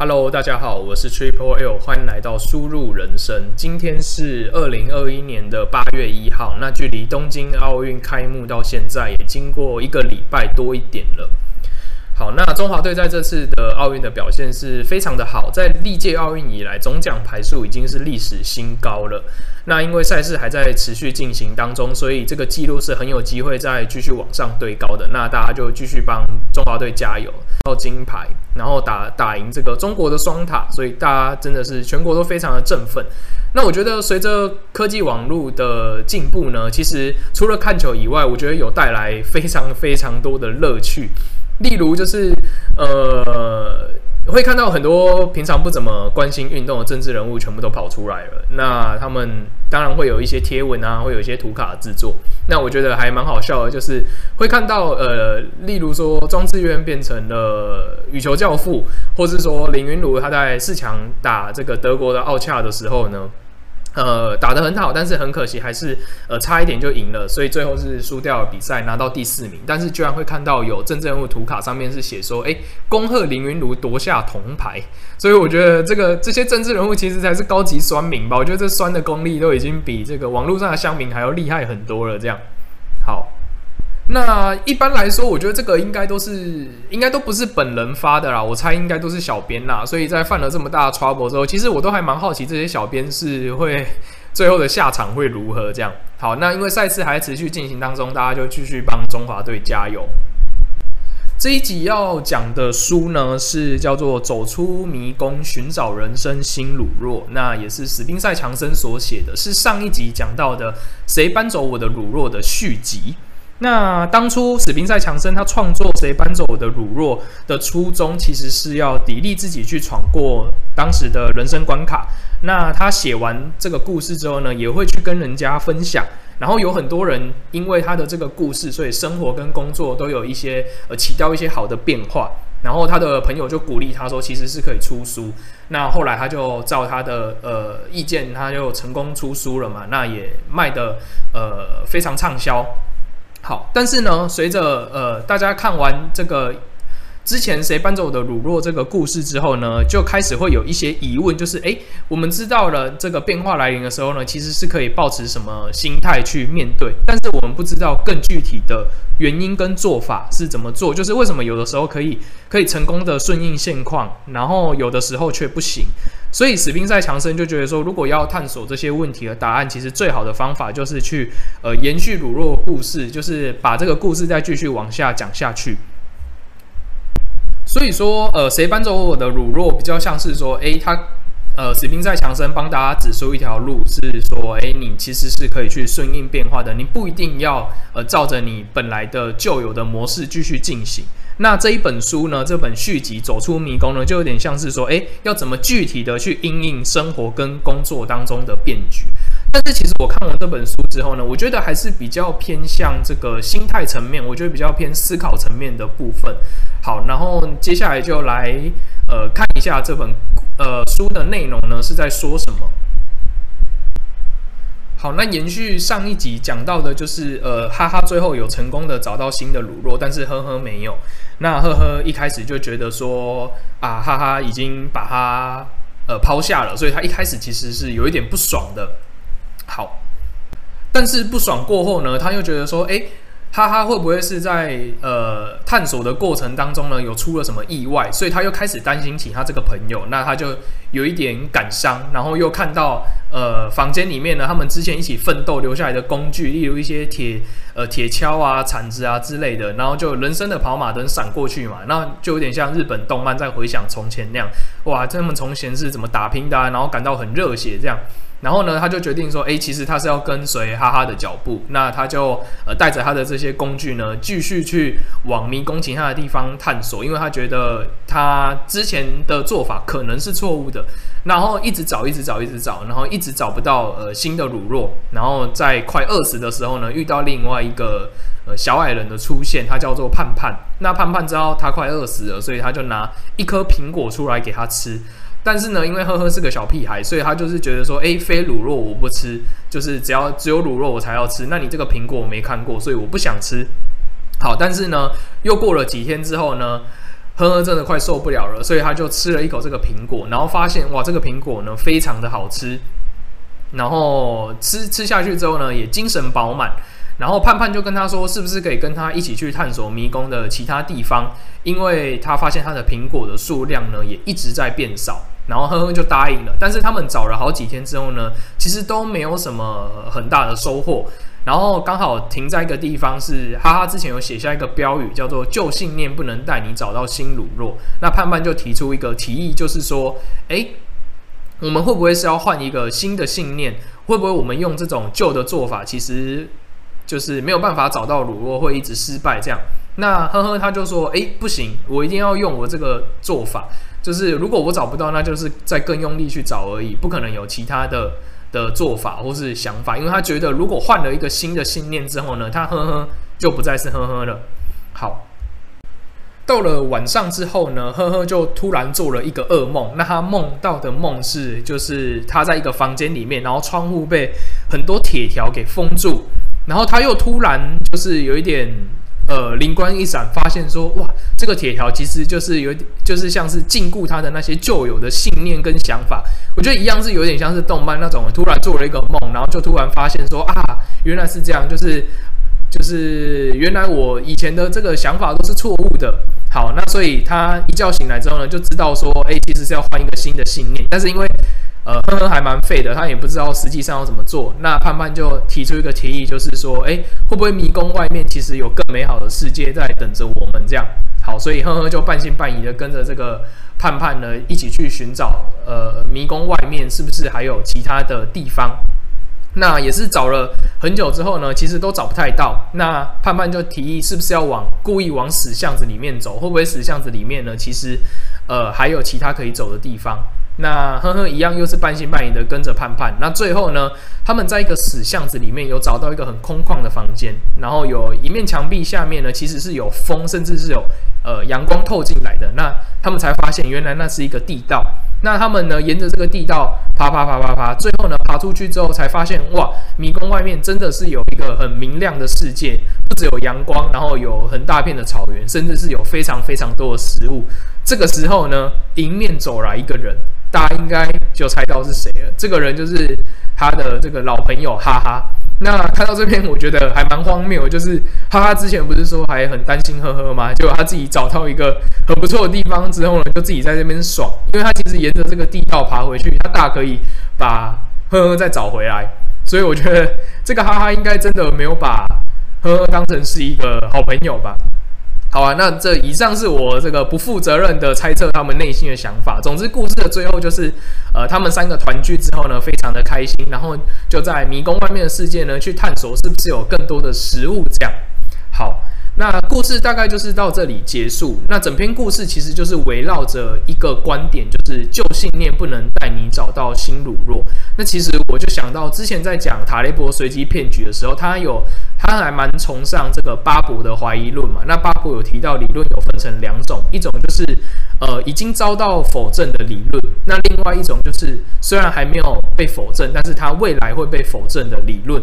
Hello，大家好，我是 Triple L，欢迎来到输入人生。今天是二零二一年的八月一号，那距离东京奥运开幕到现在也经过一个礼拜多一点了。好，那中华队在这次的奥运的表现是非常的好，在历届奥运以来，总奖牌数已经是历史新高了。那因为赛事还在持续进行当中，所以这个记录是很有机会再继续往上堆高的。那大家就继续帮中华队加油，到金牌，然后打打赢这个中国的双塔，所以大家真的是全国都非常的振奋。那我觉得随着科技网络的进步呢，其实除了看球以外，我觉得有带来非常非常多的乐趣。例如，就是呃，会看到很多平常不怎么关心运动的政治人物全部都跑出来了。那他们当然会有一些贴文啊，会有一些图卡制作。那我觉得还蛮好笑的，就是会看到呃，例如说庄智渊变成了羽球教父，或是说林云儒他在四强打这个德国的奥恰的时候呢。呃，打得很好，但是很可惜，还是呃差一点就赢了，所以最后是输掉了比赛，拿到第四名。但是居然会看到有政治人物图卡上面是写说，哎，恭贺凌云儒夺下铜牌。所以我觉得这个这些政治人物其实才是高级酸民吧。我觉得这酸的功力都已经比这个网络上的乡民还要厉害很多了。这样，好。那一般来说，我觉得这个应该都是应该都不是本人发的啦，我猜应该都是小编啦。所以在犯了这么大的 trouble 之后，其实我都还蛮好奇这些小编是会 最后的下场会如何。这样好，那因为赛事还持续进行当中，大家就继续帮中华队加油。这一集要讲的书呢，是叫做《走出迷宫，寻找人生新乳酪》，那也是史宾塞强森所写的，是上一集讲到的“谁搬走我的乳酪”的续集。那当初史宾塞强森他创作《谁搬走我的乳酪》的初衷，其实是要砥砺自己去闯过当时的人生关卡。那他写完这个故事之后呢，也会去跟人家分享。然后有很多人因为他的这个故事，所以生活跟工作都有一些呃起到一些好的变化。然后他的朋友就鼓励他说，其实是可以出书。那后来他就照他的呃意见，他就成功出书了嘛。那也卖得呃非常畅销。好，但是呢，随着呃大家看完这个之前谁搬走我的乳酪这个故事之后呢，就开始会有一些疑问，就是诶，我们知道了这个变化来临的时候呢，其实是可以抱持什么心态去面对，但是我们不知道更具体的原因跟做法是怎么做，就是为什么有的时候可以可以成功的顺应现况，然后有的时候却不行。所以史宾塞强森就觉得说，如果要探索这些问题的答案，其实最好的方法就是去呃延续乳酪故事，就是把这个故事再继续往下讲下去。所以说，呃，谁搬走我的乳酪比较像是说，诶，他呃史宾塞强森帮大家指出一条路，是说，诶，你其实是可以去顺应变化的，你不一定要呃照着你本来的旧有的模式继续进行。那这一本书呢，这本续集《走出迷宫》呢，就有点像是说，诶，要怎么具体的去因应生活跟工作当中的变局。但是其实我看完这本书之后呢，我觉得还是比较偏向这个心态层面，我觉得比较偏思考层面的部分。好，然后接下来就来呃看一下这本呃书的内容呢是在说什么。好，那延续上一集讲到的，就是呃，哈哈最后有成功的找到新的乳酪，但是呵呵没有。那呵呵一开始就觉得说啊，哈哈已经把他呃抛下了，所以他一开始其实是有一点不爽的。好，但是不爽过后呢，他又觉得说，诶。哈哈，会不会是在呃探索的过程当中呢，有出了什么意外？所以他又开始担心起他这个朋友，那他就有一点感伤，然后又看到呃房间里面呢，他们之前一起奋斗留下来的工具，例如一些铁呃铁锹啊、铲子啊之类的，然后就人生的跑马灯闪过去嘛，那就有点像日本动漫在回想从前那样，哇，他们从前是怎么打拼的啊，然后感到很热血这样。然后呢，他就决定说，诶，其实他是要跟随哈哈的脚步。那他就呃带着他的这些工具呢，继续去往迷宫其他的地方探索，因为他觉得他之前的做法可能是错误的。然后一直找，一直找，一直找，然后一直找不到呃新的乳酪。然后在快饿死的时候呢，遇到另外一个呃小矮人的出现，他叫做盼盼。那盼盼知道他快饿死了，所以他就拿一颗苹果出来给他吃。但是呢，因为呵呵是个小屁孩，所以他就是觉得说，诶，非卤肉我不吃，就是只要只有卤肉我才要吃。那你这个苹果我没看过，所以我不想吃。好，但是呢，又过了几天之后呢，呵呵真的快受不了了，所以他就吃了一口这个苹果，然后发现哇，这个苹果呢非常的好吃，然后吃吃下去之后呢，也精神饱满。然后盼盼就跟他说，是不是可以跟他一起去探索迷宫的其他地方？因为他发现他的苹果的数量呢也一直在变少。然后呵呵就答应了。但是他们找了好几天之后呢，其实都没有什么很大的收获。然后刚好停在一个地方是，哈哈之前有写下一个标语，叫做“旧信念不能带你找到新乳酪”。那盼盼就提出一个提议，就是说，诶，我们会不会是要换一个新的信念？会不会我们用这种旧的做法，其实？就是没有办法找到乳酪，会一直失败这样。那呵呵他就说：“诶，不行，我一定要用我这个做法。就是如果我找不到，那就是再更用力去找而已，不可能有其他的的做法或是想法。因为他觉得，如果换了一个新的信念之后呢，他呵呵就不再是呵呵了。好，到了晚上之后呢，呵呵就突然做了一个噩梦。那他梦到的梦是，就是他在一个房间里面，然后窗户被很多铁条给封住。”然后他又突然就是有一点呃灵光一闪，发现说哇，这个铁条其实就是有就是像是禁锢他的那些旧有的信念跟想法。我觉得一样是有点像是动漫那种，突然做了一个梦，然后就突然发现说啊，原来是这样，就是就是原来我以前的这个想法都是错误的。好，那所以他一觉醒来之后呢，就知道说，哎，其实是要换一个新的信念，但是因为。呃，呵呵还蛮废的，他也不知道实际上要怎么做。那盼盼就提出一个提议，就是说，哎，会不会迷宫外面其实有更美好的世界在等着我们？这样好，所以呵呵就半信半疑的跟着这个盼盼呢一起去寻找，呃，迷宫外面是不是还有其他的地方？那也是找了很久之后呢，其实都找不太到。那盼盼就提议，是不是要往故意往死巷子里面走？会不会死巷子里面呢？其实，呃，还有其他可以走的地方？那呵呵一样又是半信半疑的跟着盼盼。那最后呢，他们在一个死巷子里面有找到一个很空旷的房间，然后有一面墙壁下面呢，其实是有风，甚至是有呃阳光透进来的。那他们才发现，原来那是一个地道。那他们呢，沿着这个地道爬爬爬爬爬，最后呢，爬出去之后才发现，哇，迷宫外面真的是有一个很明亮的世界，不只有阳光，然后有很大片的草原，甚至是有非常非常多的食物。这个时候呢，迎面走来一个人。大家应该就猜到是谁了。这个人就是他的这个老朋友哈哈。那看到这边，我觉得还蛮荒谬，就是哈哈之前不是说还很担心呵呵吗？结果他自己找到一个很不错的地方之后呢，就自己在这边爽，因为他其实沿着这个地道爬回去，他大可以把呵呵再找回来。所以我觉得这个哈哈应该真的没有把呵呵当成是一个好朋友吧。好啊，那这以上是我这个不负责任的猜测，他们内心的想法。总之，故事的最后就是，呃，他们三个团聚之后呢，非常的开心，然后就在迷宫外面的世界呢，去探索是不是有更多的食物。这样，好。那故事大概就是到这里结束。那整篇故事其实就是围绕着一个观点，就是旧信念不能带你找到新乳酪。那其实我就想到之前在讲塔雷伯随机骗局的时候，他有他还蛮崇尚这个巴伯的怀疑论嘛。那巴伯有提到理论有分成两种，一种就是呃已经遭到否证的理论，那另外一种就是虽然还没有被否证，但是它未来会被否证的理论。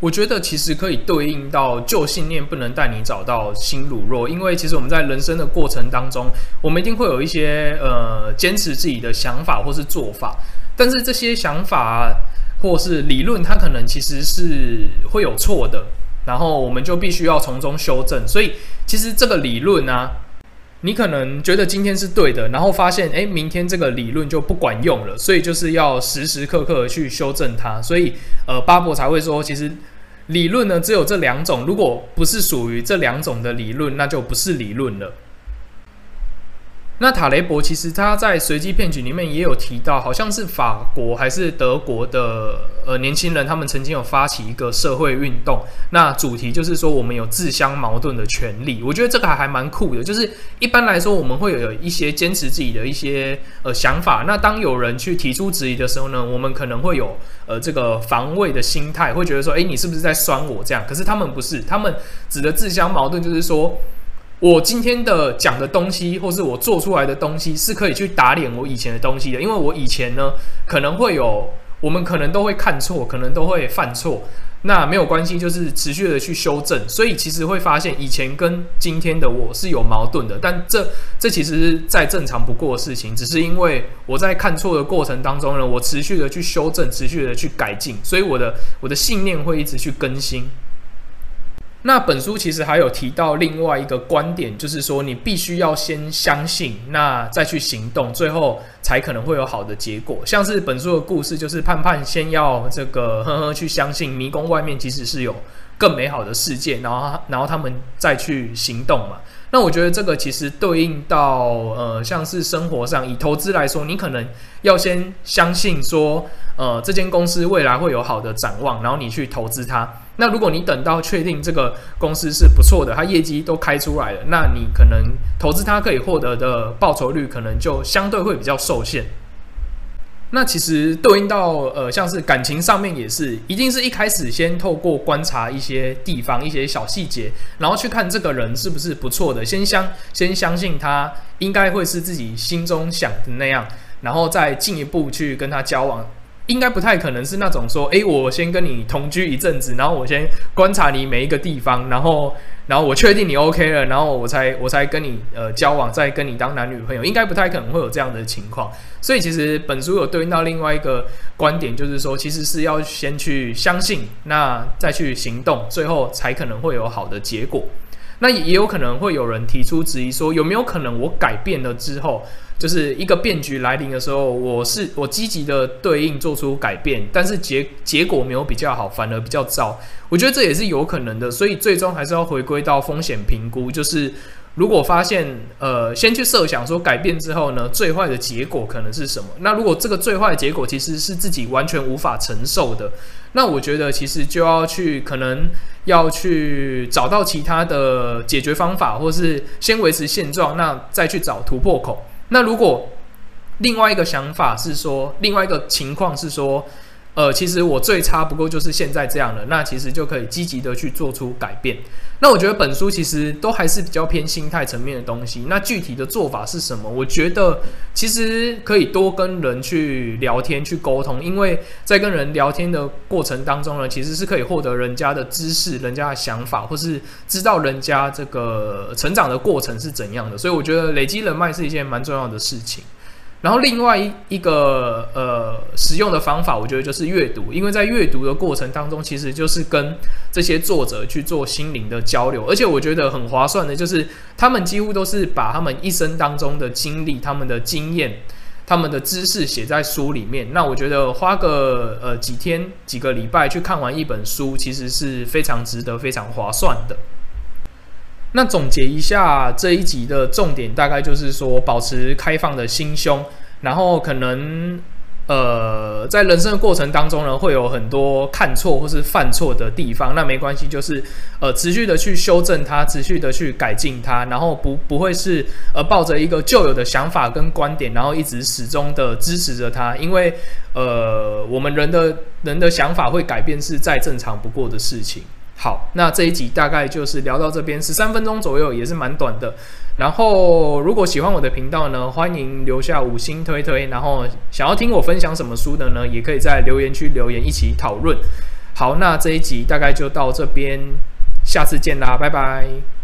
我觉得其实可以对应到旧信念不能带你找到新乳酪，因为其实我们在人生的过程当中，我们一定会有一些呃坚持自己的想法或是做法，但是这些想法或是理论，它可能其实是会有错的，然后我们就必须要从中修正。所以其实这个理论呢、你可能觉得今天是对的，然后发现，诶，明天这个理论就不管用了，所以就是要时时刻刻去修正它。所以，呃，巴博才会说，其实理论呢只有这两种，如果不是属于这两种的理论，那就不是理论了。那塔雷博其实他在随机骗局里面也有提到，好像是法国还是德国的呃年轻人，他们曾经有发起一个社会运动，那主题就是说我们有自相矛盾的权利。我觉得这个还还蛮酷的，就是一般来说我们会有一些坚持自己的一些呃想法，那当有人去提出质疑的时候呢，我们可能会有呃这个防卫的心态，会觉得说，诶，你是不是在酸我这样？可是他们不是，他们指的自相矛盾就是说。我今天的讲的东西，或是我做出来的东西，是可以去打脸我以前的东西的。因为我以前呢，可能会有我们可能都会看错，可能都会犯错。那没有关系，就是持续的去修正。所以其实会发现，以前跟今天的我是有矛盾的。但这这其实是再正常不过的事情，只是因为我在看错的过程当中呢，我持续的去修正，持续的去改进，所以我的我的信念会一直去更新。那本书其实还有提到另外一个观点，就是说你必须要先相信，那再去行动，最后才可能会有好的结果。像是本书的故事，就是盼盼先要这个呵呵去相信迷宫外面其实是有更美好的世界，然后然后他们再去行动嘛。那我觉得这个其实对应到呃，像是生活上以投资来说，你可能要先相信说，呃，这间公司未来会有好的展望，然后你去投资它。那如果你等到确定这个公司是不错的，它业绩都开出来了，那你可能投资它可以获得的报酬率可能就相对会比较受限。那其实对应到呃，像是感情上面也是，一定是一开始先透过观察一些地方、一些小细节，然后去看这个人是不是不错的，先相先相信他应该会是自己心中想的那样，然后再进一步去跟他交往。应该不太可能是那种说，诶，我先跟你同居一阵子，然后我先观察你每一个地方，然后，然后我确定你 OK 了，然后我才我才跟你呃交往，再跟你当男女朋友，应该不太可能会有这样的情况。所以其实本书有对应到另外一个观点，就是说，其实是要先去相信，那再去行动，最后才可能会有好的结果。那也有可能会有人提出质疑说，有没有可能我改变了之后，就是一个变局来临的时候，我是我积极的对应做出改变，但是结结果没有比较好，反而比较糟。我觉得这也是有可能的，所以最终还是要回归到风险评估，就是。如果发现，呃，先去设想说改变之后呢，最坏的结果可能是什么？那如果这个最坏的结果其实是自己完全无法承受的，那我觉得其实就要去可能要去找到其他的解决方法，或是先维持现状，那再去找突破口。那如果另外一个想法是说，另外一个情况是说。呃，其实我最差不过就是现在这样了，那其实就可以积极的去做出改变。那我觉得本书其实都还是比较偏心态层面的东西。那具体的做法是什么？我觉得其实可以多跟人去聊天、去沟通，因为在跟人聊天的过程当中呢，其实是可以获得人家的知识、人家的想法，或是知道人家这个成长的过程是怎样的。所以我觉得累积人脉是一件蛮重要的事情。然后另外一一个呃使用的方法，我觉得就是阅读，因为在阅读的过程当中，其实就是跟这些作者去做心灵的交流，而且我觉得很划算的，就是他们几乎都是把他们一生当中的经历、他们的经验、他们的知识写在书里面。那我觉得花个呃几天、几个礼拜去看完一本书，其实是非常值得、非常划算的。那总结一下这一集的重点，大概就是说，保持开放的心胸，然后可能呃，在人生的过程当中呢，会有很多看错或是犯错的地方，那没关系，就是呃，持续的去修正它，持续的去改进它，然后不不会是呃抱着一个旧有的想法跟观点，然后一直始终的支持着它，因为呃，我们人的人的想法会改变是再正常不过的事情。好，那这一集大概就是聊到这边，十三分钟左右，也是蛮短的。然后，如果喜欢我的频道呢，欢迎留下五星推推。然后，想要听我分享什么书的呢，也可以在留言区留言一起讨论。好，那这一集大概就到这边，下次见啦，拜拜。